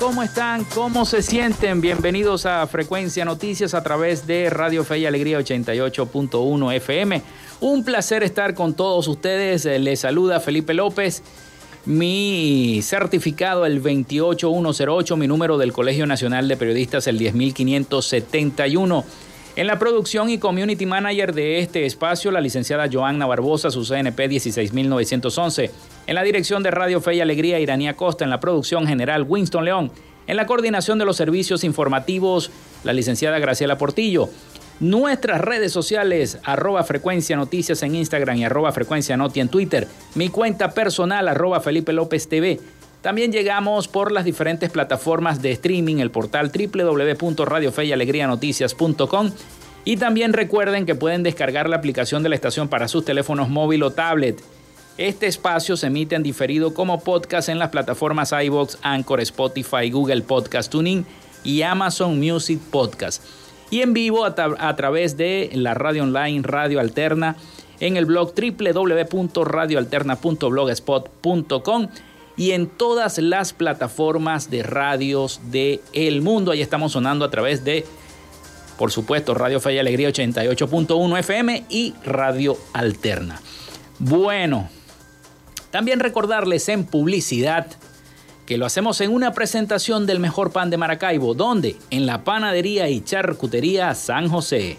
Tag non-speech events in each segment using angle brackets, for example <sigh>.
¿Cómo están? ¿Cómo se sienten? Bienvenidos a Frecuencia Noticias a través de Radio Fe y Alegría 88.1 FM. Un placer estar con todos ustedes. Les saluda Felipe López. Mi certificado el 28108, mi número del Colegio Nacional de Periodistas el 10571. En la producción y community manager de este espacio, la licenciada Joanna Barbosa, su CNP 16911. En la dirección de Radio Fe y Alegría, Iranía Costa. En la producción general, Winston León. En la coordinación de los servicios informativos, la licenciada Graciela Portillo. Nuestras redes sociales, arroba frecuencia noticias en Instagram y arroba frecuencia noti en Twitter. Mi cuenta personal, arroba Felipe López TV. También llegamos por las diferentes plataformas de streaming, el portal www.radiofeyalegrianoticias.com y también recuerden que pueden descargar la aplicación de la estación para sus teléfonos móvil o tablet. Este espacio se emite en diferido como podcast en las plataformas iBox, Anchor, Spotify, Google Podcast Tuning y Amazon Music Podcast. Y en vivo a, a través de la radio online Radio Alterna en el blog www.radioalterna.blogspot.com y en todas las plataformas de radios del el mundo. Ahí estamos sonando a través de, por supuesto, Radio Fe y Alegría 88.1 FM y Radio Alterna. Bueno, también recordarles en publicidad que lo hacemos en una presentación del mejor pan de Maracaibo, donde en la panadería y charcutería San José.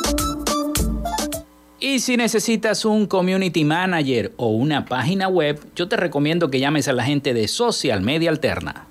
Y si necesitas un community manager o una página web, yo te recomiendo que llames a la gente de Social Media Alterna.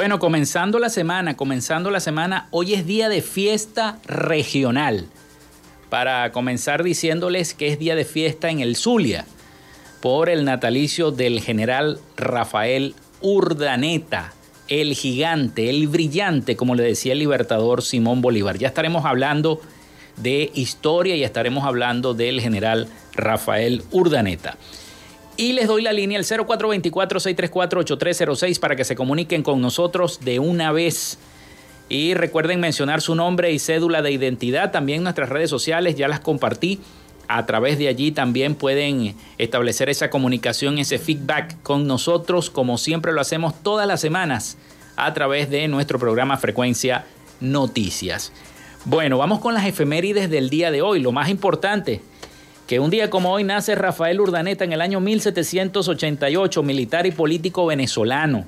Bueno, comenzando la semana, comenzando la semana, hoy es día de fiesta regional. Para comenzar diciéndoles que es día de fiesta en el Zulia por el natalicio del general Rafael Urdaneta, el gigante, el brillante, como le decía el libertador Simón Bolívar. Ya estaremos hablando de historia y estaremos hablando del general Rafael Urdaneta. Y les doy la línea al 0424-634-8306 para que se comuniquen con nosotros de una vez. Y recuerden mencionar su nombre y cédula de identidad. También nuestras redes sociales ya las compartí. A través de allí también pueden establecer esa comunicación, ese feedback con nosotros, como siempre lo hacemos todas las semanas a través de nuestro programa Frecuencia Noticias. Bueno, vamos con las efemérides del día de hoy. Lo más importante, que un día como hoy nace Rafael Urdaneta en el año 1788, militar y político venezolano.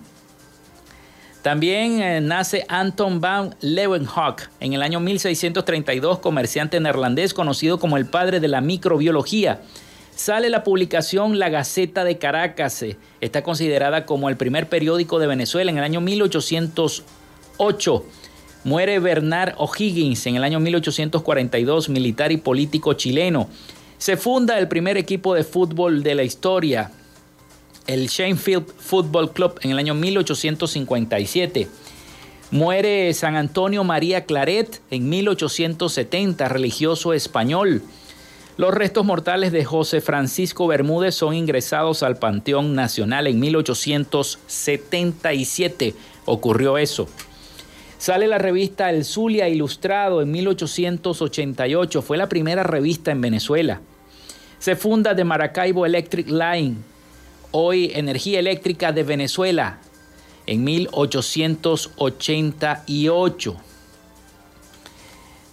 También eh, nace Anton van Leeuwenhoek en el año 1632, comerciante neerlandés conocido como el padre de la microbiología. Sale la publicación La Gaceta de Caracas, eh, está considerada como el primer periódico de Venezuela en el año 1808. Muere Bernard O'Higgins en el año 1842, militar y político chileno. Se funda el primer equipo de fútbol de la historia, el Shanefield Football Club, en el año 1857. Muere San Antonio María Claret en 1870, religioso español. Los restos mortales de José Francisco Bermúdez son ingresados al Panteón Nacional en 1877. Ocurrió eso. Sale la revista El Zulia Ilustrado en 1888. Fue la primera revista en Venezuela. Se funda de Maracaibo Electric Line, hoy Energía Eléctrica de Venezuela, en 1888.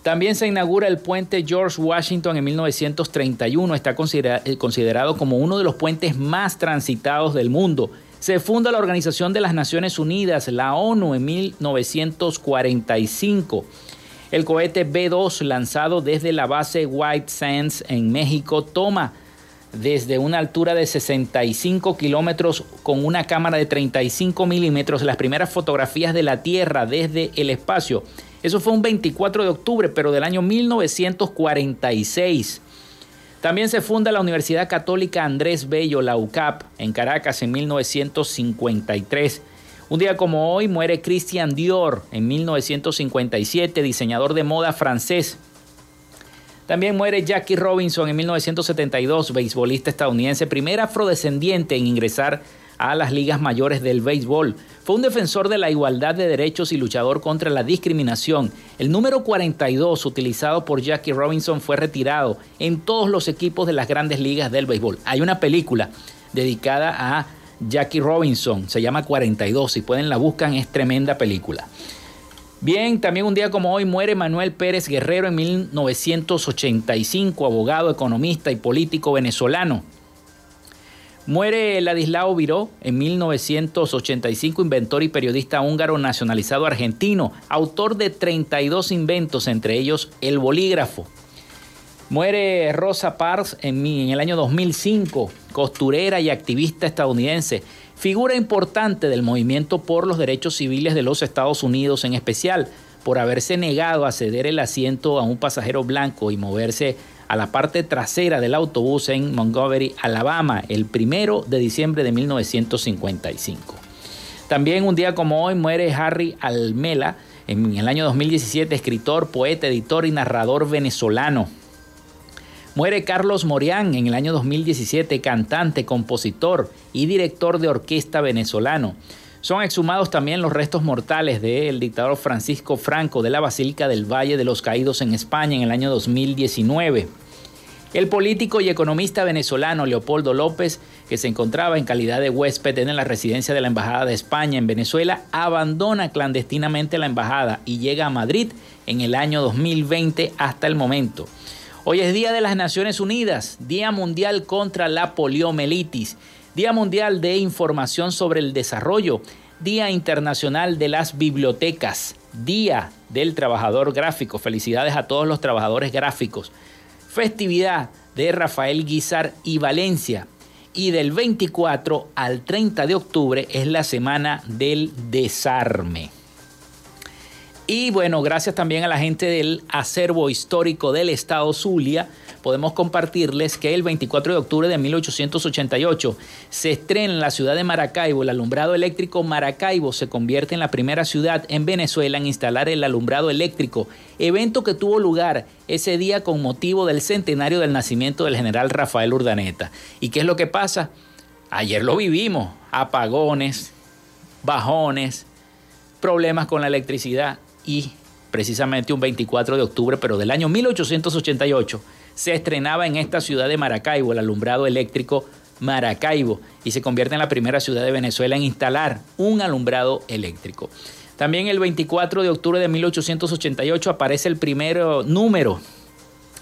También se inaugura el puente George Washington en 1931. Está eh, considerado como uno de los puentes más transitados del mundo. Se funda la Organización de las Naciones Unidas, la ONU, en 1945. El cohete B-2 lanzado desde la base White Sands en México toma desde una altura de 65 kilómetros con una cámara de 35 milímetros las primeras fotografías de la Tierra desde el espacio. Eso fue un 24 de octubre, pero del año 1946. También se funda la Universidad Católica Andrés Bello, la UCAP, en Caracas en 1953. Un día como hoy muere Christian Dior en 1957, diseñador de moda francés. También muere Jackie Robinson en 1972, beisbolista estadounidense, primer afrodescendiente en ingresar a las ligas mayores del béisbol. Fue un defensor de la igualdad de derechos y luchador contra la discriminación. El número 42 utilizado por Jackie Robinson fue retirado en todos los equipos de las grandes ligas del béisbol. Hay una película dedicada a Jackie Robinson, se llama 42, si pueden la buscan, es tremenda película. Bien, también un día como hoy muere Manuel Pérez Guerrero en 1985, abogado, economista y político venezolano. Muere Ladislao Viró en 1985, inventor y periodista húngaro nacionalizado argentino, autor de 32 inventos, entre ellos el bolígrafo. Muere Rosa Parks en, el año 2005, costurera y activista estadounidense, figura importante del movimiento por los derechos civiles de los Estados Unidos, en especial por haberse negado a ceder el asiento a un pasajero blanco y moverse a la parte trasera del autobús en Montgomery, Alabama, el primero de diciembre de 1955. También un día como hoy muere Harry Almela, en el año 2017, escritor, poeta, editor y narrador venezolano. Muere Carlos Morián en el año 2017, cantante, compositor y director de orquesta venezolano. Son exhumados también los restos mortales del dictador Francisco Franco de la Basílica del Valle de los Caídos en España en el año 2019. El político y economista venezolano Leopoldo López, que se encontraba en calidad de huésped en la residencia de la Embajada de España en Venezuela, abandona clandestinamente la embajada y llega a Madrid en el año 2020 hasta el momento. Hoy es Día de las Naciones Unidas, Día Mundial contra la Poliomielitis, Día Mundial de Información sobre el Desarrollo, Día Internacional de las Bibliotecas, Día del Trabajador Gráfico. Felicidades a todos los trabajadores gráficos festividad de Rafael Guizar y Valencia. Y del 24 al 30 de octubre es la semana del desarme. Y bueno, gracias también a la gente del acervo histórico del estado Zulia podemos compartirles que el 24 de octubre de 1888 se estrena en la ciudad de Maracaibo el alumbrado eléctrico Maracaibo se convierte en la primera ciudad en Venezuela en instalar el alumbrado eléctrico, evento que tuvo lugar ese día con motivo del centenario del nacimiento del general Rafael Urdaneta. ¿Y qué es lo que pasa? Ayer lo vivimos, apagones, bajones, problemas con la electricidad y precisamente un 24 de octubre, pero del año 1888, se estrenaba en esta ciudad de Maracaibo, el alumbrado eléctrico Maracaibo, y se convierte en la primera ciudad de Venezuela en instalar un alumbrado eléctrico. También el 24 de octubre de 1888 aparece el primer número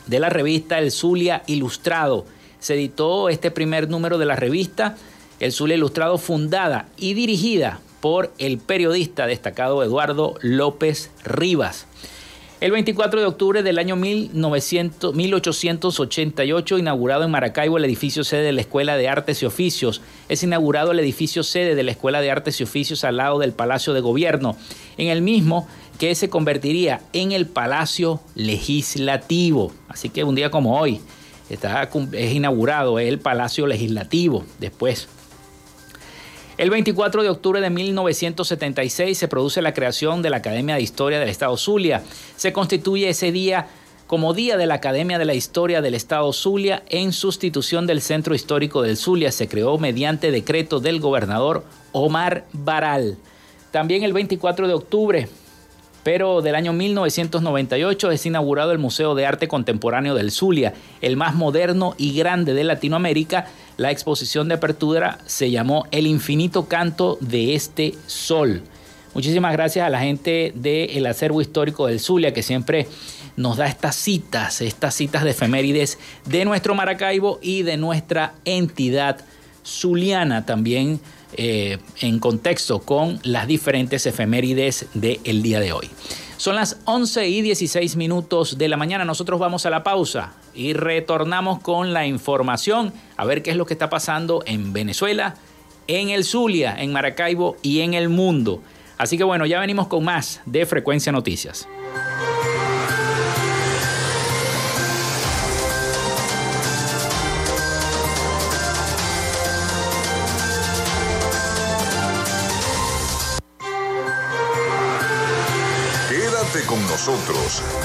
de la revista El Zulia Ilustrado. Se editó este primer número de la revista El Zulia Ilustrado, fundada y dirigida por el periodista destacado Eduardo López Rivas. El 24 de octubre del año 1888, inaugurado en Maracaibo el edificio sede de la Escuela de Artes y Oficios, es inaugurado el edificio sede de la Escuela de Artes y Oficios al lado del Palacio de Gobierno, en el mismo que se convertiría en el Palacio Legislativo. Así que un día como hoy está, es inaugurado el Palacio Legislativo después el 24 de octubre de 1976 se produce la creación de la Academia de Historia del Estado Zulia. Se constituye ese día como Día de la Academia de la Historia del Estado Zulia en sustitución del Centro Histórico del Zulia. Se creó mediante decreto del gobernador Omar Baral. También el 24 de octubre pero del año 1998 es inaugurado el Museo de Arte Contemporáneo del Zulia, el más moderno y grande de Latinoamérica. La exposición de apertura se llamó El infinito canto de este sol. Muchísimas gracias a la gente del acervo histórico del Zulia que siempre nos da estas citas, estas citas de efemérides de nuestro Maracaibo y de nuestra entidad zuliana también eh, en contexto con las diferentes efemérides del día de hoy. Son las 11 y 16 minutos de la mañana. Nosotros vamos a la pausa y retornamos con la información a ver qué es lo que está pasando en Venezuela, en el Zulia, en Maracaibo y en el mundo. Así que bueno, ya venimos con más de Frecuencia Noticias.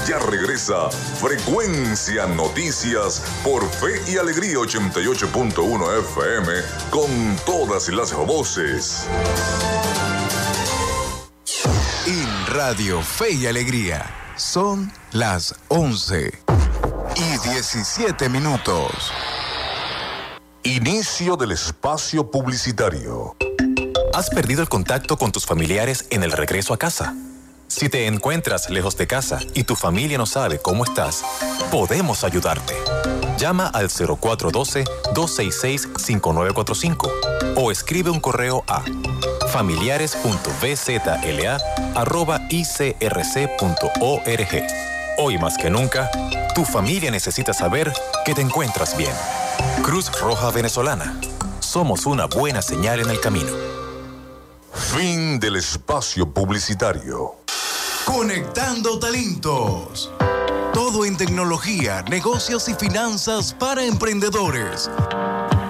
Ya regresa Frecuencia Noticias por Fe y Alegría 88.1 FM con todas las voces. En Radio Fe y Alegría son las 11 y 17 minutos. Inicio del espacio publicitario. ¿Has perdido el contacto con tus familiares en el regreso a casa? Si te encuentras lejos de casa y tu familia no sabe cómo estás, podemos ayudarte. Llama al 0412-266-5945 o escribe un correo a familiares.bzla.icrc.org. Hoy más que nunca, tu familia necesita saber que te encuentras bien. Cruz Roja Venezolana. Somos una buena señal en el camino. Fin del espacio publicitario. Conectando talentos. Todo en tecnología, negocios y finanzas para emprendedores.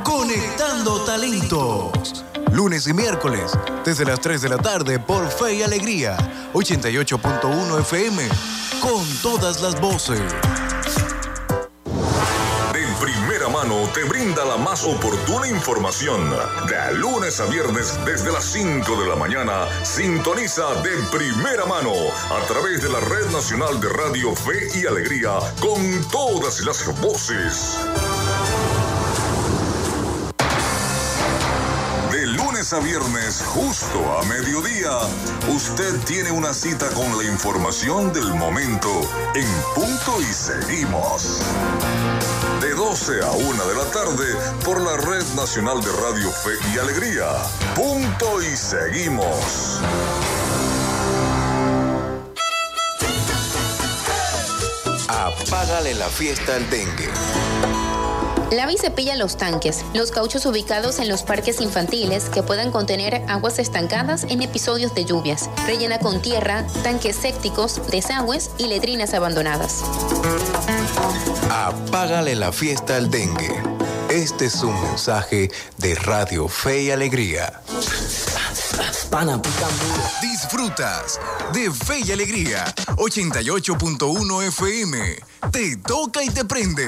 Conectando talentos. Lunes y miércoles, desde las 3 de la tarde por Fe y Alegría, 88.1 FM, con todas las voces te brinda la más oportuna información. De lunes a viernes desde las 5 de la mañana, sintoniza de primera mano a través de la Red Nacional de Radio Fe y Alegría con todas las voces. a viernes, justo a mediodía, usted tiene una cita con la información del momento en punto y seguimos. De 12 a 1 de la tarde por la Red Nacional de Radio Fe y Alegría. Punto y seguimos. Apágale la fiesta al dengue. Lava y cepilla los tanques, los cauchos ubicados en los parques infantiles que puedan contener aguas estancadas en episodios de lluvias. Rellena con tierra, tanques sépticos, desagües y letrinas abandonadas. Apágale la fiesta al dengue. Este es un mensaje de Radio Fe y Alegría. Disfrutas de Fe y Alegría 88.1 FM. Te toca y te prende.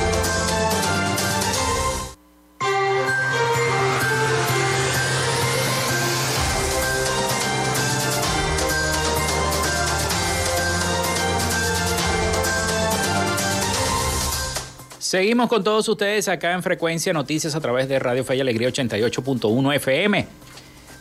Seguimos con todos ustedes acá en Frecuencia Noticias a través de Radio Fe y Alegría 88.1 FM.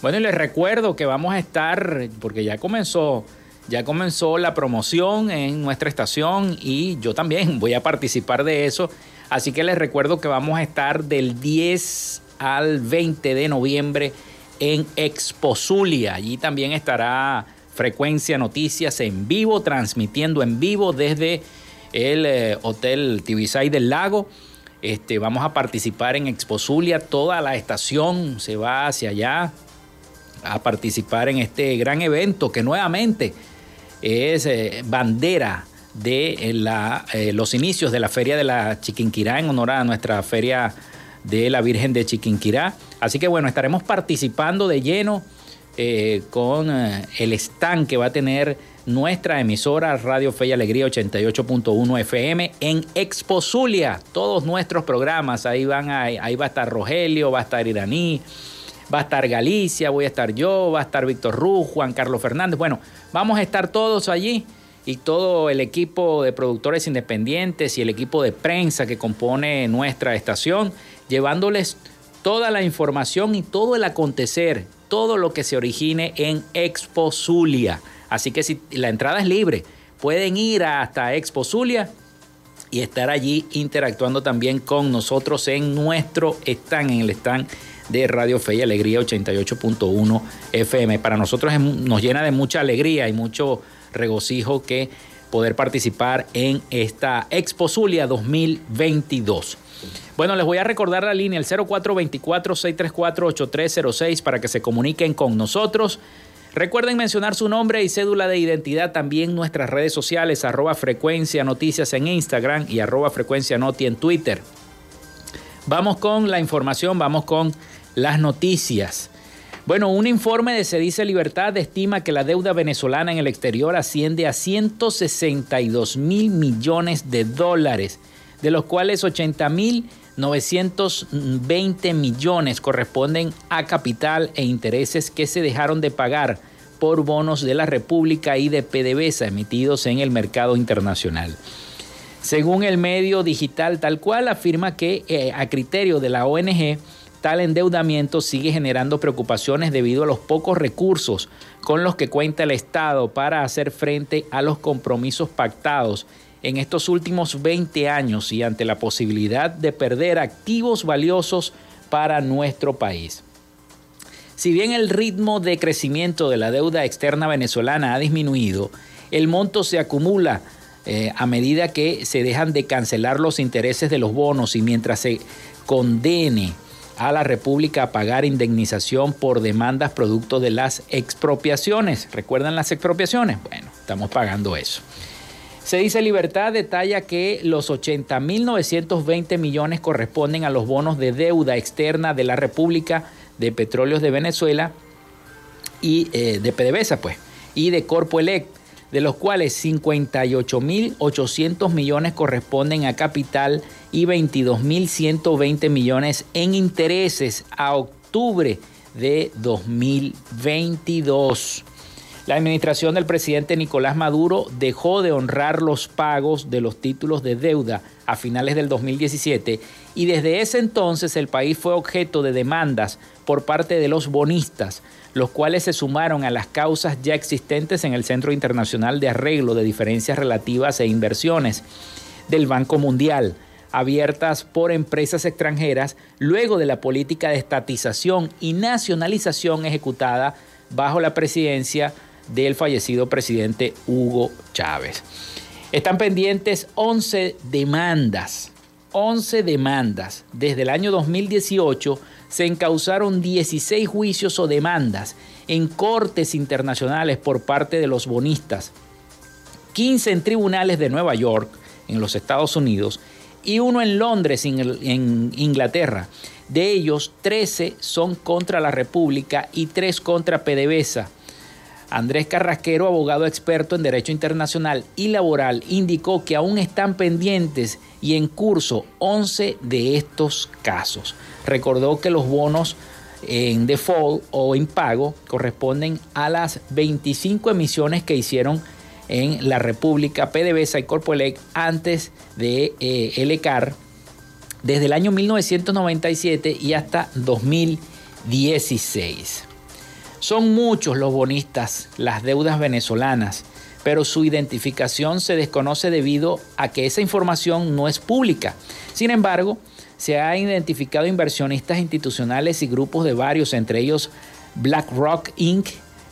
Bueno, y les recuerdo que vamos a estar, porque ya comenzó, ya comenzó la promoción en nuestra estación y yo también <laughs> voy a participar de eso. Así que les recuerdo que vamos a estar del 10 al 20 de noviembre en Expo Zulia. Allí también estará Frecuencia Noticias en vivo, transmitiendo en vivo desde el eh, Hotel Tibisay del Lago. Este, vamos a participar en Expo Zulia, toda la estación se va hacia allá a participar en este gran evento que nuevamente es eh, bandera de eh, la, los inicios de la Feria de la Chiquinquirá en honor a nuestra Feria de la Virgen de Chiquinquirá. Así que bueno, estaremos participando de lleno con el stand que va a tener nuestra emisora Radio Fe y Alegría 88.1 FM en Expo Zulia. Todos nuestros programas, ahí, van ahí va a estar Rogelio, va a estar Iraní, va a estar Galicia, voy a estar yo, va a estar Víctor Ruz, Juan Carlos Fernández. Bueno, vamos a estar todos allí y todo el equipo de productores independientes y el equipo de prensa que compone nuestra estación, llevándoles toda la información y todo el acontecer, todo lo que se origine en Expo Zulia. Así que si la entrada es libre, pueden ir hasta Expo Zulia y estar allí interactuando también con nosotros en nuestro stand, en el stand de Radio Fe y Alegría 88.1 FM. Para nosotros nos llena de mucha alegría y mucho regocijo que poder participar en esta Expo Zulia 2022. Bueno, les voy a recordar la línea el 0424-634-8306 para que se comuniquen con nosotros. Recuerden mencionar su nombre y cédula de identidad también nuestras redes sociales, arroba frecuencia noticias en Instagram y arroba frecuencia noti en Twitter. Vamos con la información, vamos con las noticias. Bueno, un informe de Cedice Libertad estima que la deuda venezolana en el exterior asciende a 162 mil millones de dólares, de los cuales 80 mil 920 millones corresponden a capital e intereses que se dejaron de pagar por bonos de la República y de PDVSA emitidos en el mercado internacional. Según el medio digital tal cual, afirma que eh, a criterio de la ONG, tal endeudamiento sigue generando preocupaciones debido a los pocos recursos con los que cuenta el Estado para hacer frente a los compromisos pactados en estos últimos 20 años y ante la posibilidad de perder activos valiosos para nuestro país. Si bien el ritmo de crecimiento de la deuda externa venezolana ha disminuido, el monto se acumula eh, a medida que se dejan de cancelar los intereses de los bonos y mientras se condene a la República a pagar indemnización por demandas producto de las expropiaciones. ¿Recuerdan las expropiaciones? Bueno, estamos pagando eso. Se dice Libertad detalla que los 80.920 millones corresponden a los bonos de deuda externa de la República de Petróleos de Venezuela y eh, de PDVSA, pues, y de Corpo Elect, de los cuales 58.800 millones corresponden a capital y 22.120 millones en intereses a octubre de 2022. La administración del presidente Nicolás Maduro dejó de honrar los pagos de los títulos de deuda a finales del 2017 y desde ese entonces el país fue objeto de demandas por parte de los bonistas, los cuales se sumaron a las causas ya existentes en el Centro Internacional de Arreglo de Diferencias Relativas e Inversiones del Banco Mundial, abiertas por empresas extranjeras luego de la política de estatización y nacionalización ejecutada bajo la presidencia del fallecido presidente Hugo Chávez. Están pendientes 11 demandas, 11 demandas. Desde el año 2018 se encausaron 16 juicios o demandas en cortes internacionales por parte de los bonistas, 15 en tribunales de Nueva York, en los Estados Unidos, y uno en Londres, en Inglaterra. De ellos, 13 son contra la República y 3 contra PDVSA. Andrés Carrasquero, abogado experto en Derecho Internacional y Laboral, indicó que aún están pendientes y en curso 11 de estos casos. Recordó que los bonos en default o impago corresponden a las 25 emisiones que hicieron en la República PDVSA y Corpoelec antes de eh, desde el año 1997 y hasta 2016. Son muchos los bonistas, las deudas venezolanas, pero su identificación se desconoce debido a que esa información no es pública. Sin embargo, se han identificado inversionistas institucionales y grupos de varios, entre ellos BlackRock Inc.,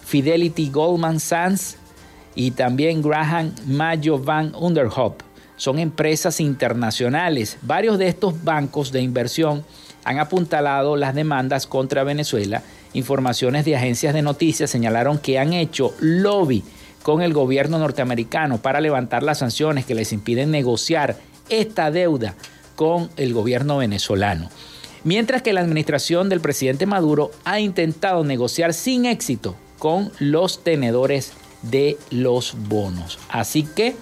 Fidelity Goldman Sachs y también Graham Mayo Van Underhop. Son empresas internacionales. Varios de estos bancos de inversión han apuntalado las demandas contra Venezuela Informaciones de agencias de noticias señalaron que han hecho lobby con el gobierno norteamericano para levantar las sanciones que les impiden negociar esta deuda con el gobierno venezolano. Mientras que la administración del presidente Maduro ha intentado negociar sin éxito con los tenedores de los bonos. Así que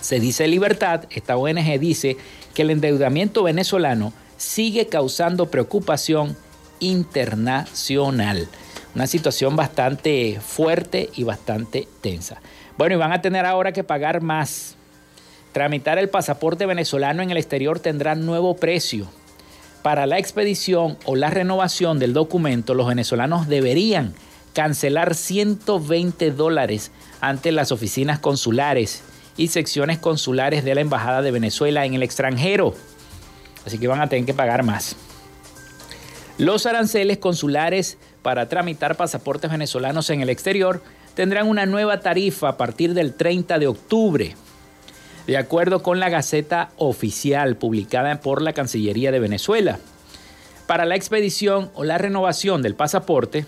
se dice libertad, esta ONG dice que el endeudamiento venezolano sigue causando preocupación internacional. Una situación bastante fuerte y bastante tensa. Bueno, y van a tener ahora que pagar más. Tramitar el pasaporte venezolano en el exterior tendrá nuevo precio. Para la expedición o la renovación del documento, los venezolanos deberían cancelar 120 dólares ante las oficinas consulares y secciones consulares de la Embajada de Venezuela en el extranjero. Así que van a tener que pagar más. Los aranceles consulares para tramitar pasaportes venezolanos en el exterior tendrán una nueva tarifa a partir del 30 de octubre. De acuerdo con la Gaceta Oficial publicada por la Cancillería de Venezuela, para la expedición o la renovación del pasaporte,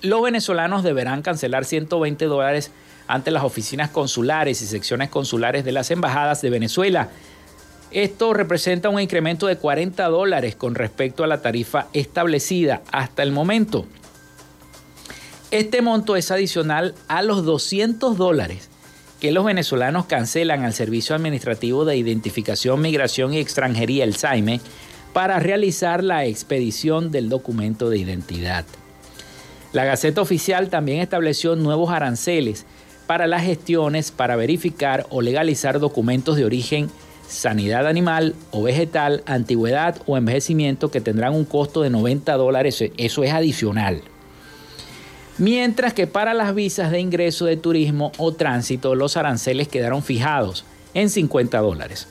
los venezolanos deberán cancelar 120 dólares ante las oficinas consulares y secciones consulares de las embajadas de Venezuela esto representa un incremento de 40 dólares con respecto a la tarifa establecida hasta el momento. Este monto es adicional a los 200 dólares que los venezolanos cancelan al Servicio Administrativo de Identificación, Migración y Extranjería, el SAIME, para realizar la expedición del documento de identidad. La Gaceta Oficial también estableció nuevos aranceles para las gestiones para verificar o legalizar documentos de origen sanidad animal o vegetal, antigüedad o envejecimiento que tendrán un costo de 90 dólares. Eso es adicional. Mientras que para las visas de ingreso de turismo o tránsito los aranceles quedaron fijados en 50 dólares.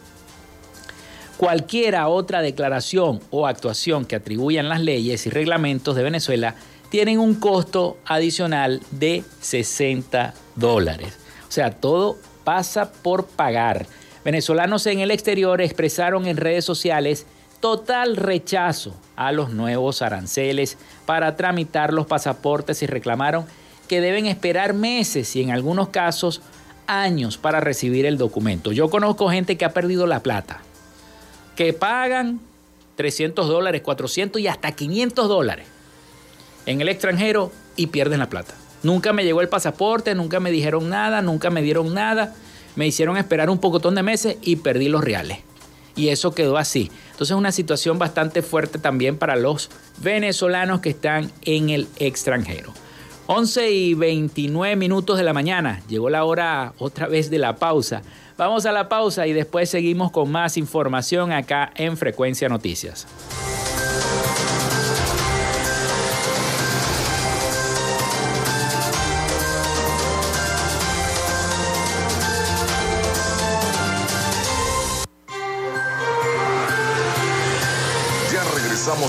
Cualquiera otra declaración o actuación que atribuyan las leyes y reglamentos de Venezuela tienen un costo adicional de 60 dólares. O sea, todo pasa por pagar. Venezolanos en el exterior expresaron en redes sociales total rechazo a los nuevos aranceles para tramitar los pasaportes y reclamaron que deben esperar meses y en algunos casos años para recibir el documento. Yo conozco gente que ha perdido la plata, que pagan 300 dólares, 400 y hasta 500 dólares en el extranjero y pierden la plata. Nunca me llegó el pasaporte, nunca me dijeron nada, nunca me dieron nada. Me hicieron esperar un pocotón de meses y perdí los reales. Y eso quedó así. Entonces es una situación bastante fuerte también para los venezolanos que están en el extranjero. 11 y 29 minutos de la mañana. Llegó la hora otra vez de la pausa. Vamos a la pausa y después seguimos con más información acá en Frecuencia Noticias.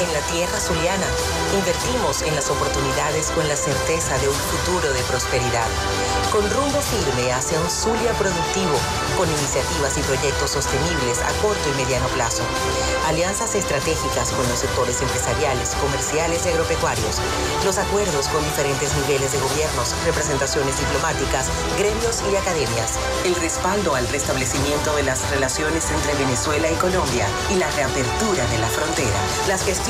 En la tierra zuliana Invertimos en las oportunidades con la certeza de un futuro de prosperidad. Con rumbo firme hacia un Zulia productivo, con iniciativas y proyectos sostenibles a corto y mediano plazo. Alianzas estratégicas con los sectores empresariales, comerciales y agropecuarios. Los acuerdos con diferentes niveles de gobiernos, representaciones diplomáticas, gremios y academias. El respaldo al restablecimiento de las relaciones entre Venezuela y Colombia y la reapertura de la frontera. Las gestiones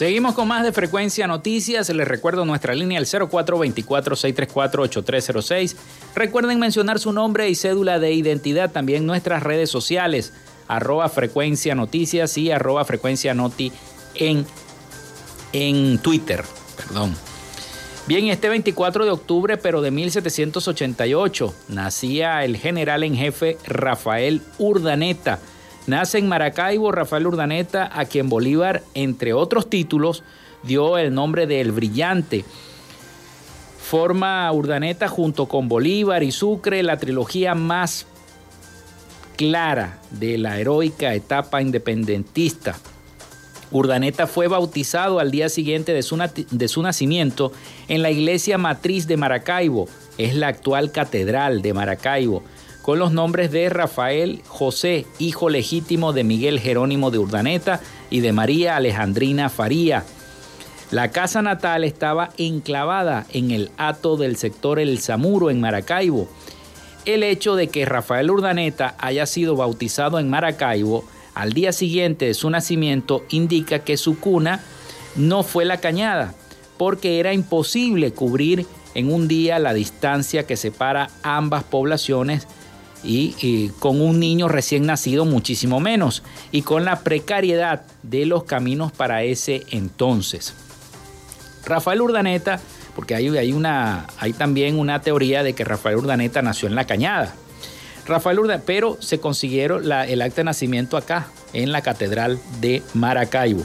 Seguimos con más de Frecuencia Noticias. Les recuerdo nuestra línea el 0424-634-8306. Recuerden mencionar su nombre y cédula de identidad. También nuestras redes sociales, arroba Frecuencia Noticias y arroba Frecuencia Noti en, en Twitter. Perdón. Bien, este 24 de octubre, pero de 1788, nacía el general en jefe Rafael Urdaneta Nace en Maracaibo Rafael Urdaneta, a quien Bolívar, entre otros títulos, dio el nombre de El Brillante. Forma Urdaneta junto con Bolívar y Sucre la trilogía más clara de la heroica etapa independentista. Urdaneta fue bautizado al día siguiente de su, de su, nacimiento en la iglesia matriz de Maracaibo, es la actual catedral de Maracaibo, con los nombres de Rafael José, hijo legítimo de Miguel Jerónimo de Urdaneta y de María Alejandrina Faría. La casa natal estaba enclavada en el hato del sector El Zamuro en Maracaibo el hecho de que Rafael Urdaneta haya sido bautizado en Maracaibo al día siguiente de su nacimiento indica que su cuna no fue la cañada, porque era imposible cubrir en un día la distancia que separa ambas poblaciones y, con un niño recién nacido muchísimo menos y con la precariedad de los caminos para ese entonces. Rafael Urdaneta porque hay, hay, una, hay también una teoría de que Rafael Urdaneta nació en la cañada. Rafael Urdaneta, pero se consiguieron el acta de nacimiento acá, en la Catedral de Maracaibo.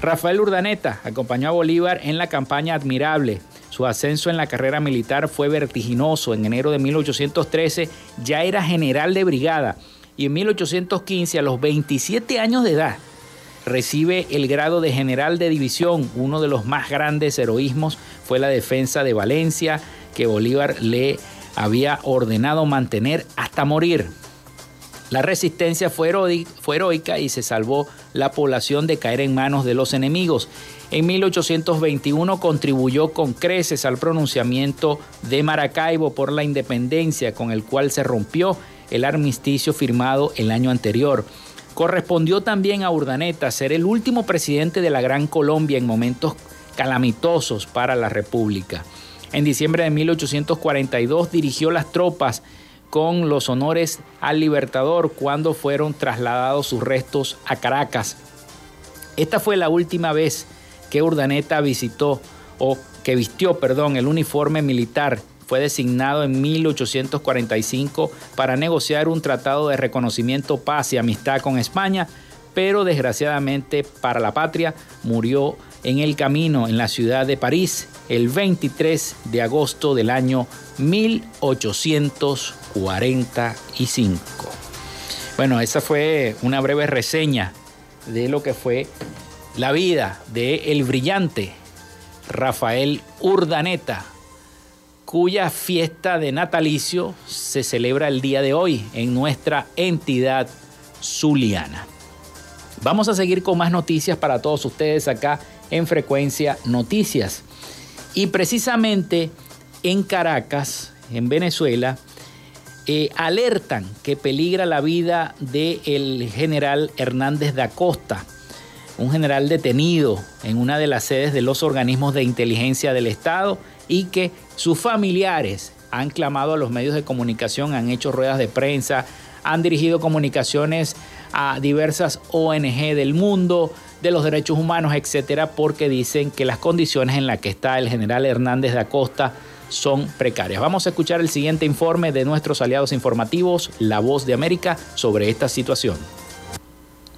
Rafael Urdaneta acompañó a Bolívar en la campaña admirable. Su ascenso en la carrera militar fue vertiginoso. En enero de 1813 ya era general de brigada y en 1815, a los 27 años de edad, recibe el grado de general de división. Uno de los más grandes heroísmos fue la defensa de Valencia, que Bolívar le había ordenado mantener hasta morir. La resistencia fue, heroica y se salvó la población de caer en manos de los enemigos. En 1821 contribuyó con creces al pronunciamiento de Maracaibo por la independencia, con el cual se rompió el armisticio firmado el año anterior. Correspondió también a Urdaneta ser el último presidente de la Gran Colombia en momentos calamitosos para la República. En diciembre de 1842 dirigió las tropas con los honores al Libertador cuando fueron trasladados sus restos a Caracas. Esta fue la última vez que Urdaneta visitó o que vistió, perdón, el uniforme militar fue designado en 1845 para negociar un tratado de reconocimiento, paz y amistad con España, pero desgraciadamente para la patria murió en el camino en la ciudad de París el 23 de agosto del año 1845. Bueno, esa fue una breve reseña de lo que fue la vida de el brillante Rafael Urdaneta, cuya fiesta de natalicio se celebra el día de hoy en nuestra entidad zuliana. Vamos a seguir con más noticias para todos ustedes acá en Frecuencia Noticias. Y precisamente en Caracas, en Venezuela, eh, alertan que peligra la vida del general Hernández da Costa, un general detenido en una de las sedes de los organismos de inteligencia del Estado y que sus familiares han clamado a los medios de comunicación, han hecho ruedas de prensa, han dirigido comunicaciones a diversas ONG del mundo, de los derechos humanos, etcétera, porque dicen que las condiciones en las que está el general Hernández de Acosta son precarias. Vamos a escuchar el siguiente informe de nuestros aliados informativos, La Voz de América, sobre esta situación.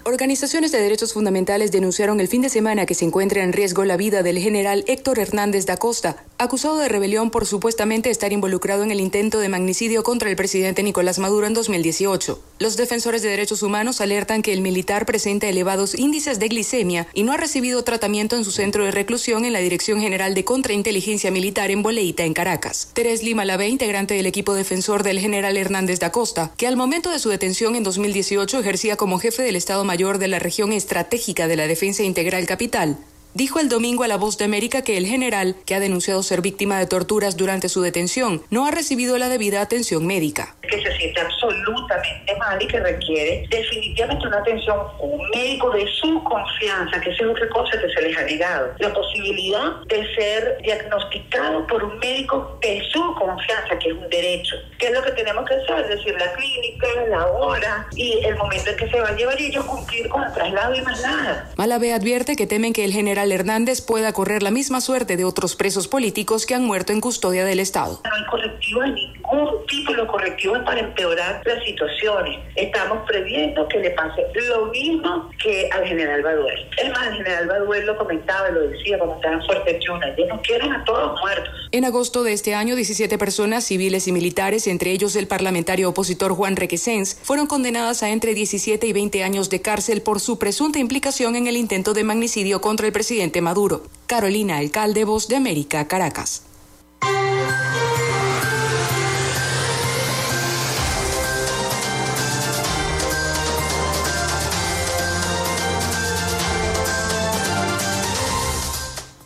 Organizaciones de derechos fundamentales denunciaron el fin de semana que se encuentra en riesgo la vida del general Héctor Hernández da Costa, acusado de rebelión por supuestamente estar involucrado en el intento de magnicidio contra el presidente Nicolás Maduro en 2018. Los defensores de derechos humanos alertan que el militar presenta elevados índices de glicemia y no ha recibido tratamiento en su centro de reclusión en la Dirección General de Contrainteligencia Militar en Boleita, en Caracas. Teres Lima Lave, integrante del equipo defensor del general Hernández da Costa, que al momento de su detención en 2018 ejercía como jefe del Estado mayor de la región estratégica de la defensa integral capital, dijo el domingo a La Voz de América que el general, que ha denunciado ser víctima de torturas durante su detención, no ha recibido la debida atención médica. Que se siente absolutamente mal y que requiere definitivamente una atención un médico de su confianza, que es otra cosa que se les ha negado. La posibilidad de ser diagnosticado por un médico de su confianza, que es un derecho. ¿Qué es lo que tenemos que hacer? Es decir, la clínica, la hora y el momento en que se va a llevar y ellos cumplir con el traslado y más nada. Malave advierte que temen que el general Hernández pueda correr la misma suerte de otros presos políticos que han muerto en custodia del Estado. No hay correctivo de ningún tipo, correctivos es para empeorar las situaciones. Estamos previendo que le pase lo mismo que al general Baduel. Es más, el general Baduel lo comentaba, lo decía cuando estaba en Fuerte Chuna, ellos nos quieren a todos muertos. En agosto de este año, 17 personas civiles y militares, entre ellos el parlamentario opositor Juan Requesens, fueron condenadas a entre 17 y 20 años de cárcel por su presunta implicación en el intento de magnicidio contra el presidente Maduro. Carolina Alcalde, Voz de América, Caracas.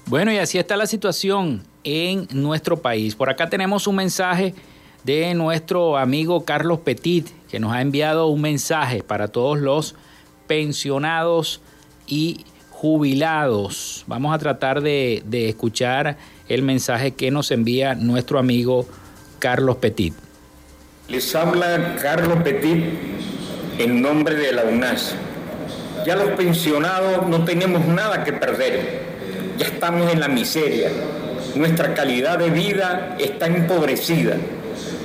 Bueno, y así está la situación en nuestro país. Por acá tenemos un mensaje de nuestro amigo Carlos Petit, que nos ha enviado un mensaje para todos los pensionados y jubilados. Vamos a tratar de, escuchar el mensaje que nos envía nuestro amigo Carlos Petit. Les habla Carlos Petit en nombre de la UNAS. Ya los pensionados no tenemos nada que perder ya estamos en la miseria, nuestra calidad de vida está empobrecida.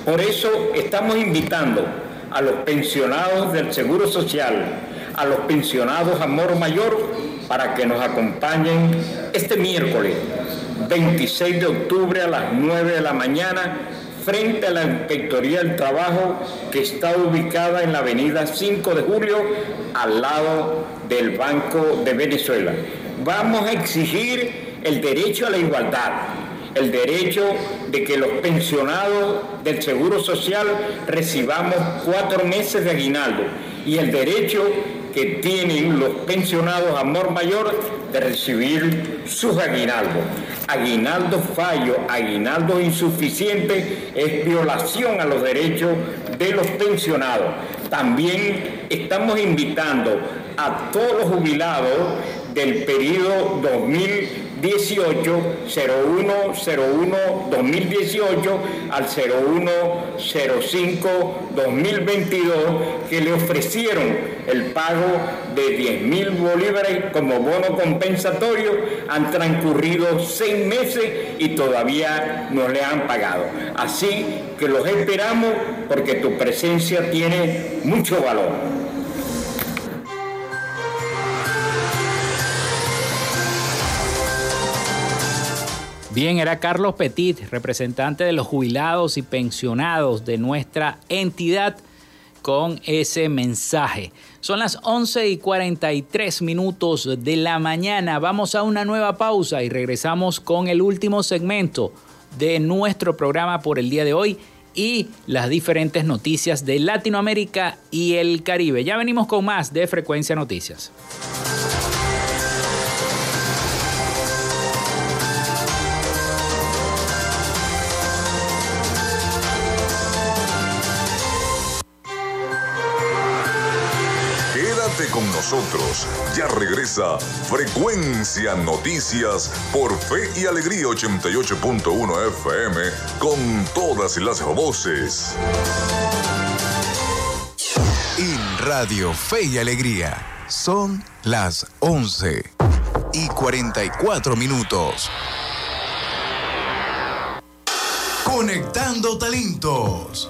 Por eso estamos invitando a los pensionados del Seguro Social, a los pensionados Amor Mayor, para que nos acompañen este miércoles 26 de octubre a las 9 de la mañana frente a la Inspectoría del Trabajo que está ubicada en la avenida 5 de Julio al lado del Banco de Venezuela. Vamos a exigir el derecho a la igualdad, el derecho de que los pensionados del Seguro Social recibamos cuatro meses de aguinaldo y el derecho que tienen los pensionados amor mayor de recibir sus aguinaldos. Aguinaldo fallo, aguinaldo insuficiente es violación a los derechos de los pensionados. También estamos invitando a todos los jubilados del periodo 2018 0101 2018 al 0105 2022 que le ofrecieron el pago de 10 mil bolívares como bono compensatorio. Han transcurrido seis meses y todavía no le han pagado. Así que los esperamos porque tu presencia tiene mucho valor Bien, era Carlos Petit, representante de los jubilados y pensionados de nuestra entidad con ese mensaje. Son las 11 y 43 minutos de la mañana. Vamos a una nueva pausa y regresamos con el último segmento de nuestro programa por el día de hoy y las diferentes noticias de Latinoamérica y el Caribe. Ya venimos con más de Frecuencia Noticias. Ya regresa Frecuencia Noticias por Fe y Alegría 88.1 FM con todas las voces. En Radio Fe y Alegría son las 11 y 44 minutos. Conectando talentos.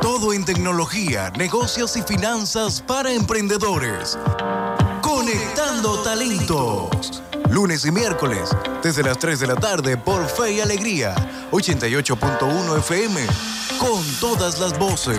Todo en tecnología, negocios y finanzas para emprendedores. Conectando talentos. Lunes y miércoles, desde las 3 de la tarde por Fe y Alegría, 88.1 FM, con todas las voces.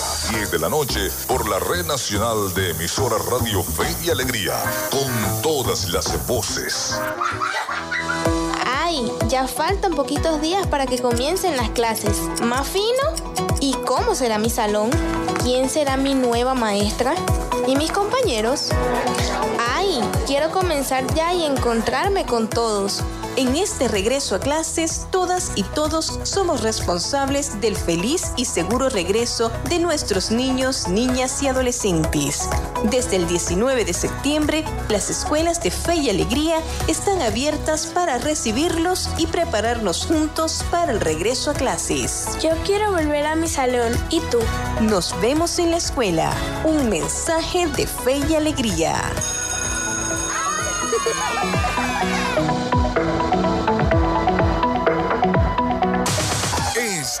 a 10 de la noche por la Red Nacional de Emisora Radio Fe y Alegría, con todas las voces. ¡Ay! Ya faltan poquitos días para que comiencen las clases. ¿Más fino? ¿Y cómo será mi salón? ¿Quién será mi nueva maestra? ¿Y mis compañeros? ¡Ay! Quiero comenzar ya y encontrarme con todos. En este regreso a clases, todas y todos somos responsables del feliz y seguro regreso de nuestros niños, niñas y adolescentes. Desde el 19 de septiembre, las escuelas de Fe y Alegría están abiertas para recibirlos y prepararnos juntos para el regreso a clases. Yo quiero volver a mi salón. ¿Y tú? Nos vemos en la escuela. Un mensaje de fe y alegría. <laughs>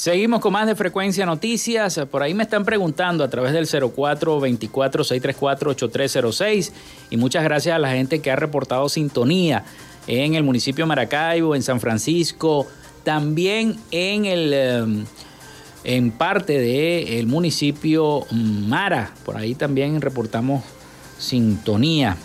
Seguimos con más de Frecuencia Noticias. Por ahí me están preguntando a través del 0424-634-8306. Y muchas gracias a la gente que ha reportado sintonía en el municipio de Maracaibo, en San Francisco, también en el... em, en parte del municipio Mara. Por ahí también reportamos sintonía.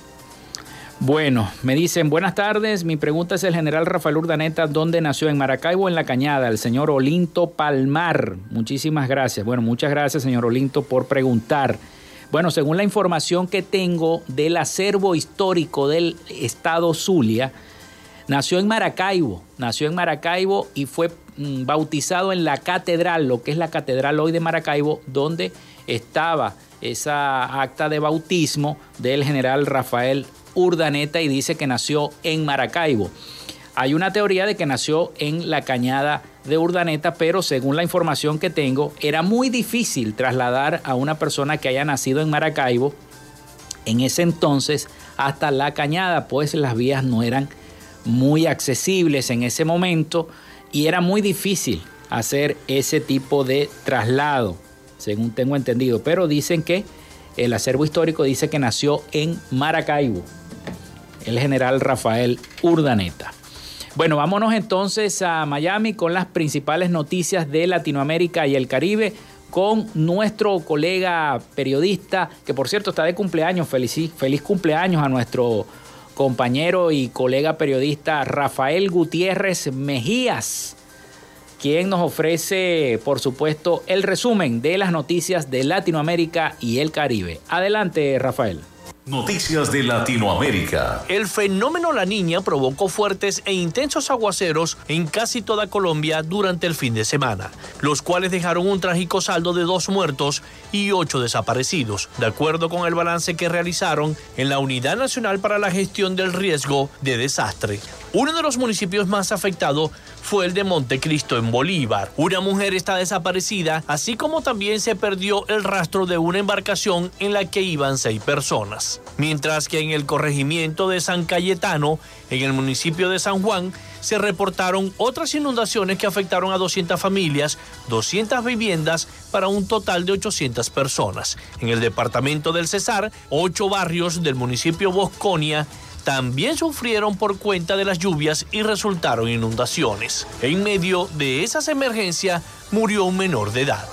Bueno, me dicen, buenas tardes, mi pregunta es el general Rafael Urdaneta, ¿dónde nació? ¿En Maracaibo en La Cañada? El señor Olinto Palmar. Muchísimas gracias. Bueno, muchas gracias, señor Olinto, por preguntar. Bueno, según la información que tengo del acervo histórico del estado Zulia, nació en Maracaibo, nació en Maracaibo y fue mm, bautizado en la catedral, lo que es la catedral hoy de Maracaibo, donde estaba esa acta de bautismo del general Rafael Urdaneta y dice que nació en Maracaibo. Hay una teoría de que nació en la cañada de Urdaneta, pero según la información que tengo, era muy difícil trasladar a una persona que haya nacido en Maracaibo en ese entonces hasta la cañada, pues las vías no eran muy accesibles en ese momento y era muy difícil hacer ese tipo de traslado, según tengo entendido. Pero dicen que el acervo histórico dice que nació en Maracaibo, el general Rafael Urdaneta. Bueno, vámonos entonces a Miami con las principales noticias de Latinoamérica y el Caribe con nuestro colega periodista, que por cierto está de cumpleaños, feliz, feliz cumpleaños a nuestro compañero y colega periodista Rafael Gutiérrez Mejías, quien nos ofrece, por supuesto, el resumen de las noticias de Latinoamérica y el Caribe. Adelante, Rafael. Noticias de Latinoamérica. El fenómeno La Niña provocó fuertes e intensos aguaceros en casi toda Colombia durante el fin de semana, los cuales dejaron un trágico saldo de dos muertos y ocho desaparecidos, de acuerdo con el balance que realizaron en la Unidad Nacional para la Gestión del Riesgo de Desastre. Uno de los municipios más afectados fue el de Montecristo en Bolívar. Una mujer está desaparecida, así como también se perdió el rastro de una embarcación en la que iban seis personas. Mientras que en el corregimiento de San Cayetano, en el municipio de San Juan, se reportaron otras inundaciones que afectaron a 200 familias, 200 viviendas para un total de 800 personas. En el departamento del Cesar, ocho barrios del municipio Bosconia también sufrieron por cuenta de las lluvias y resultaron inundaciones. En medio de esas emergencias murió un menor de edad.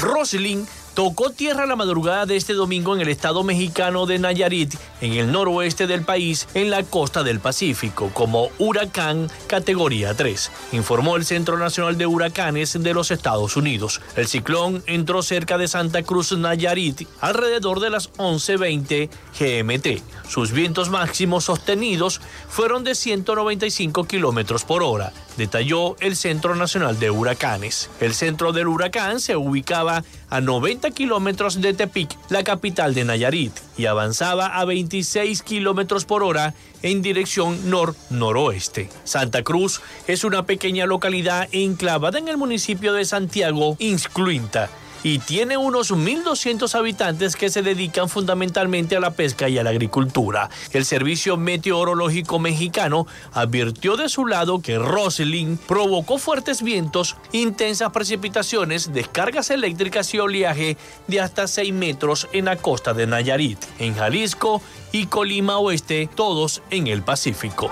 Roslin tocó tierra la madrugada de este domingo en el estado mexicano de Nayarit, en el noroeste del país, en la costa del Pacífico, como huracán categoría 3, informó el Centro Nacional de Huracanes de los Estados Unidos. El ciclón entró cerca de Santa Cruz, Nayarit, alrededor de las 11.20 GMT. Sus vientos máximos sostenidos fueron de 195 kilómetros por hora, detalló el Centro Nacional de Huracanes. El centro del huracán se ubicaba a 90 kilómetros de Tepic, la capital de Nayarit, y avanzaba a 26 kilómetros por hora en dirección nor-noroeste. Santa Cruz es una pequeña localidad enclavada en el municipio de Santiago, Inscluinta, y tiene unos 1.200 habitantes que se dedican fundamentalmente a la pesca y a la agricultura. El Servicio Meteorológico Mexicano advirtió de su lado que Roslin provocó fuertes vientos, intensas precipitaciones, descargas eléctricas y oleaje de hasta 6 metros en la costa de Nayarit, en Jalisco y Colima Oeste, todos en el Pacífico.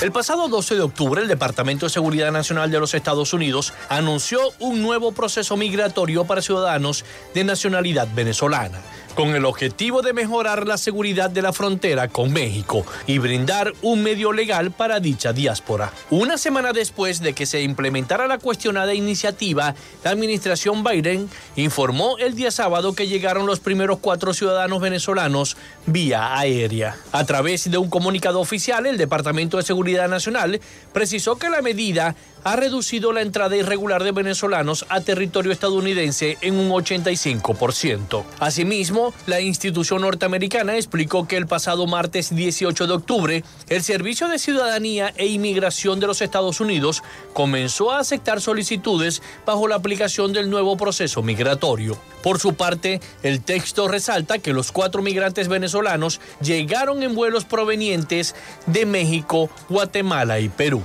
El pasado 12 de octubre, el Departamento de Seguridad Nacional de los Estados Unidos anunció un nuevo proceso migratorio para ciudadanos de nacionalidad venezolana con el objetivo de mejorar la seguridad de la frontera con México y brindar un medio legal para dicha diáspora. Una semana después de que se implementara la cuestionada iniciativa, la administración Biden informó el día sábado que llegaron los primeros cuatro ciudadanos venezolanos vía aérea. A través de un comunicado oficial, el Departamento de Seguridad Nacional precisó que la medida ha reducido la entrada irregular de venezolanos a territorio estadounidense en un 85%. Asimismo, la institución norteamericana explicó que el pasado martes 18 de octubre, el Servicio de Ciudadanía e Inmigración de los Estados Unidos comenzó a aceptar solicitudes bajo la aplicación del nuevo proceso migratorio. Por su parte, el texto resalta que los cuatro migrantes venezolanos llegaron en vuelos provenientes de México, Guatemala y Perú.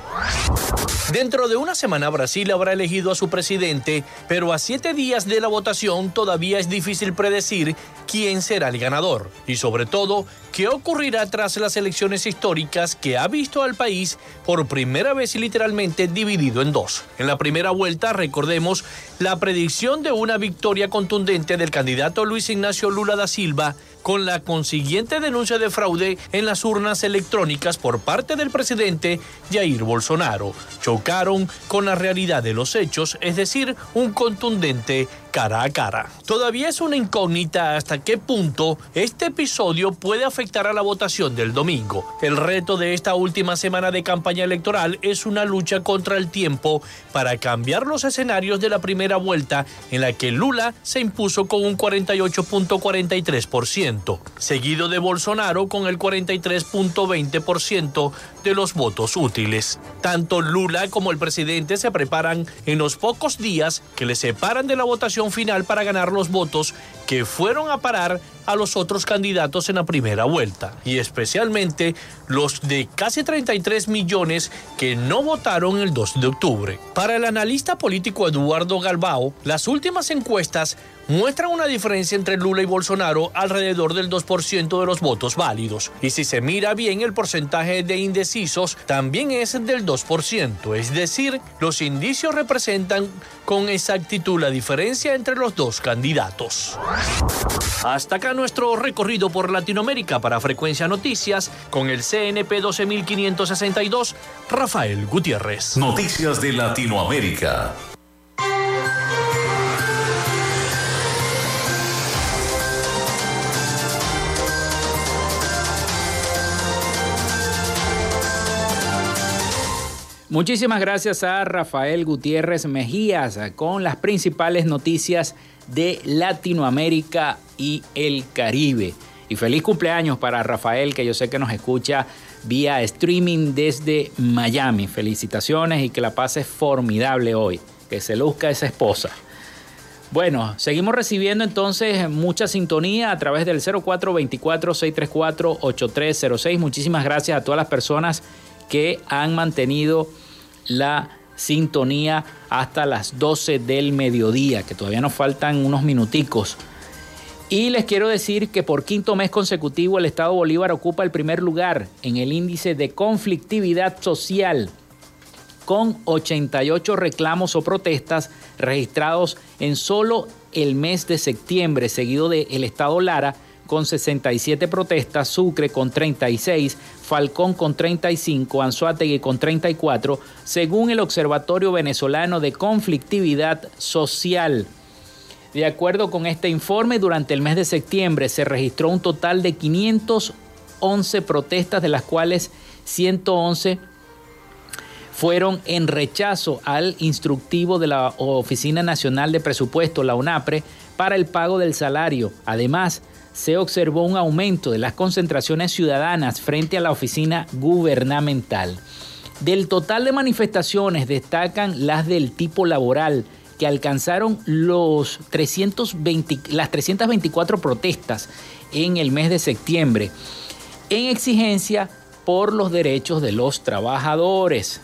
Dentro de una semana Brasil habrá elegido a su presidente, pero a siete días de la votación todavía es difícil predecir quién será el ganador y sobre todo qué ocurrirá tras las elecciones históricas que ha visto al país por primera vez literalmente dividido en dos. En la primera vuelta, recordemos, la predicción de una victoria contundente del candidato Luis Ignacio Lula da Silva con la consiguiente denuncia de fraude en las urnas electrónicas por parte del presidente Jair Bolsonaro. Chocaron con la realidad de los hechos, es decir, un contundente cara a cara. Todavía es una incógnita hasta qué punto este episodio puede afectar a la votación del domingo. El reto de esta última semana de campaña electoral es una lucha contra el tiempo para cambiar los escenarios de la primera vuelta en la que Lula se impuso con un 48.43%, seguido de Bolsonaro con el 43.20% de los votos útiles. Tanto Lula como el presidente se preparan en los pocos días que le separan de la votación final para ganar los votos que fueron a parar a los otros candidatos en la primera vuelta, y especialmente los de casi 33 millones que no votaron el 2 de octubre. Para el analista político Eduardo Galbao, las últimas encuestas muestran una diferencia entre Lula y Bolsonaro alrededor del 2% de los votos válidos. Y si se mira bien, el porcentaje de indecisos también es del 2%. Es decir, los indicios representan con exactitud la diferencia entre los dos candidatos. Hasta acá nuestro recorrido por Latinoamérica para Frecuencia Noticias con el CNP 12562, Rafael Gutiérrez. Noticias de Latinoamérica. Muchísimas gracias a Rafael Gutiérrez Mejías con las principales noticias de Latinoamérica y el Caribe. Y feliz cumpleaños para Rafael, que yo sé que nos escucha vía streaming desde Miami. Felicitaciones y que la pase formidable hoy. Que se luzca esa esposa. Bueno, seguimos recibiendo entonces mucha sintonía a través del 0424-634-8306. Muchísimas gracias a todas las personas que han mantenido la sintonía hasta las 12 del mediodía, que todavía nos faltan unos minuticos. Y les quiero decir que por quinto mes consecutivo el Estado Bolívar ocupa el primer lugar en el índice de conflictividad social, con 88 reclamos o protestas registrados en solo el mes de septiembre, seguido del el Estado Lara, con 67 protestas, Sucre con 36, Falcón con 35, Anzuategui con 34, según el Observatorio Venezolano de Conflictividad Social. De acuerdo con este informe, durante el mes de septiembre se registró un total de 511 protestas, de las cuales 111 fueron en rechazo al instructivo de la Oficina Nacional de Presupuesto, la UNAPRE, para el pago del salario. Además, se observó un aumento de las concentraciones ciudadanas frente a la oficina gubernamental. Del total de manifestaciones destacan las del tipo laboral, que alcanzaron los 320, las 324 protestas en el mes de septiembre en exigencia por los derechos de los trabajadores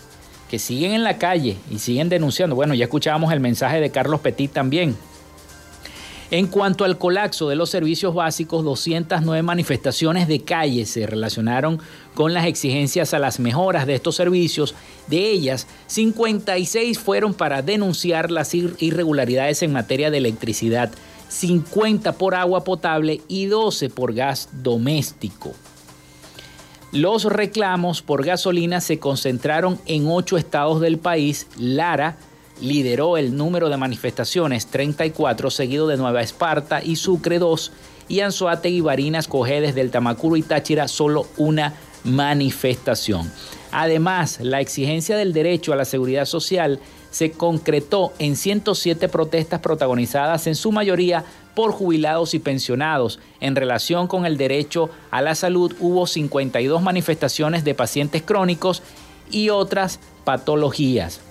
que siguen en la calle y siguen denunciando. Bueno, ya escuchábamos el mensaje de Carlos Petit también. En cuanto al colapso de los servicios básicos, 209 manifestaciones de calle se relacionaron con las exigencias a las mejoras de estos servicios. De ellas, 56 fueron para denunciar las irregularidades en materia de electricidad, 50 por agua potable y 12 por gas doméstico. Los reclamos por gasolina se concentraron en ocho estados del país. Lara lideró el número de manifestaciones 34, seguido de Nueva Esparta y Sucre 2, y Anzoátegui, Barinas, Cojedes del Tamacuro y Táchira solo una manifestación. Además, la exigencia del derecho a la seguridad social se concretó en 107 protestas protagonizadas en su mayoría por jubilados y pensionados. En relación con el derecho a la salud hubo 52 manifestaciones de pacientes crónicos y otras patologías.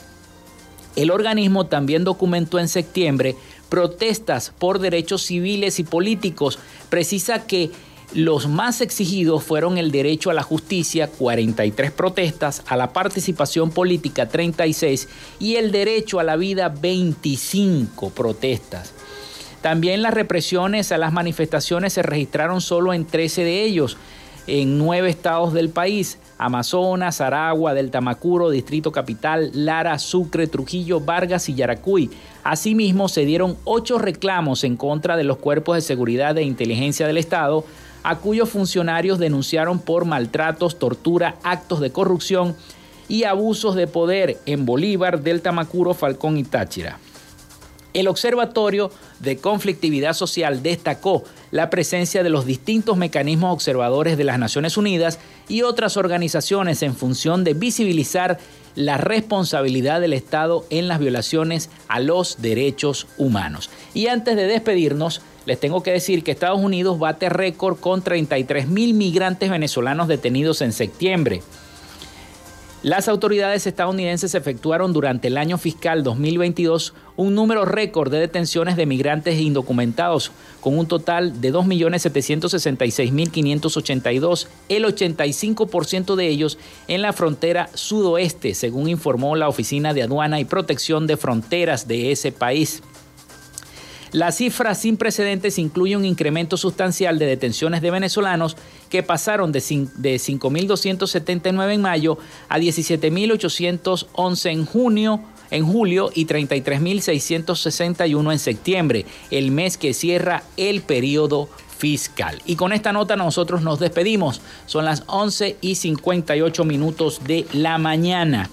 El organismo también documentó en septiembre protestas por derechos civiles y políticos. Precisa que los más exigidos fueron el derecho a la justicia, 43 protestas, a la participación política, 36, y el derecho a la vida, 25 protestas. También las represiones a las manifestaciones se registraron solo en 13 de ellos, en nueve estados del país, Amazonas, Aragua, del Tamacuro, Distrito Capital, Lara, Sucre, Trujillo, Vargas y Yaracuy. Asimismo, se dieron ocho reclamos en contra de los cuerpos de seguridad e inteligencia del Estado, a cuyos funcionarios denunciaron por maltratos, tortura, actos de corrupción y abusos de poder en Bolívar, del Tamacuro, Falcón y Táchira. El Observatorio de Conflictividad Social destacó la presencia de los distintos mecanismos observadores de las Naciones Unidas y otras organizaciones en función de visibilizar la responsabilidad del Estado en las violaciones a los derechos humanos. Y antes de despedirnos, les tengo que decir que Estados Unidos bate récord con 33 mil migrantes venezolanos detenidos en septiembre. Las autoridades estadounidenses efectuaron durante el año fiscal 2022 un número récord de detenciones de migrantes indocumentados, con un total de 2.766.582, el 85% de ellos en la frontera sudoeste, según informó la Oficina de Aduana y Protección de Fronteras de ese país. La cifra sin precedentes incluye un incremento sustancial de detenciones de venezolanos que pasaron de 5.279 en mayo a 17.811 en junio en julio y 33.661 en septiembre, el mes que cierra el periodo fiscal. Y con esta nota nosotros nos despedimos. Son las 11 y 58 minutos de la mañana.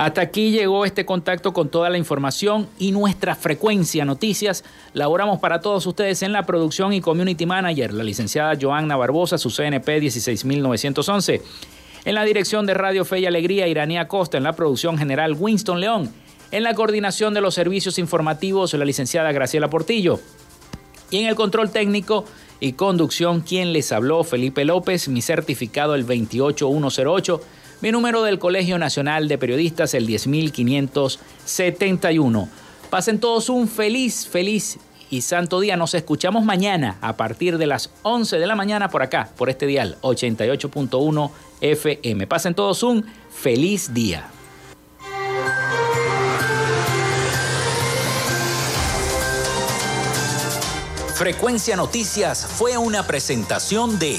Hasta aquí llegó este contacto con toda la información y nuestra frecuencia noticias. Laboramos para todos ustedes en la producción y community manager, la licenciada Joanna Barbosa, su CNP 16911. En la dirección de Radio Fe y Alegría, Iranía Costa. En la producción general, Winston León. En la coordinación de los servicios informativos, la licenciada Graciela Portillo. Y en el control técnico y conducción, quien les habló, Felipe López, mi certificado el 28108 mi número del Colegio Nacional de Periodistas, el 10571. Pasen todos un feliz, feliz y santo día. Nos escuchamos mañana a partir de las 11 de la mañana por acá, por este dial 88.1 FM. Pasen todos un feliz día. Frecuencia Noticias fue una presentación de...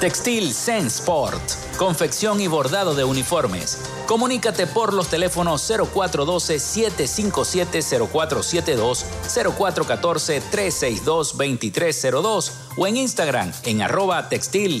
Textil Sensport. Confección y bordado de uniformes. Comunícate por los teléfonos 0412-757-0472, 0414-362-2302 o en Instagram en arroba textil.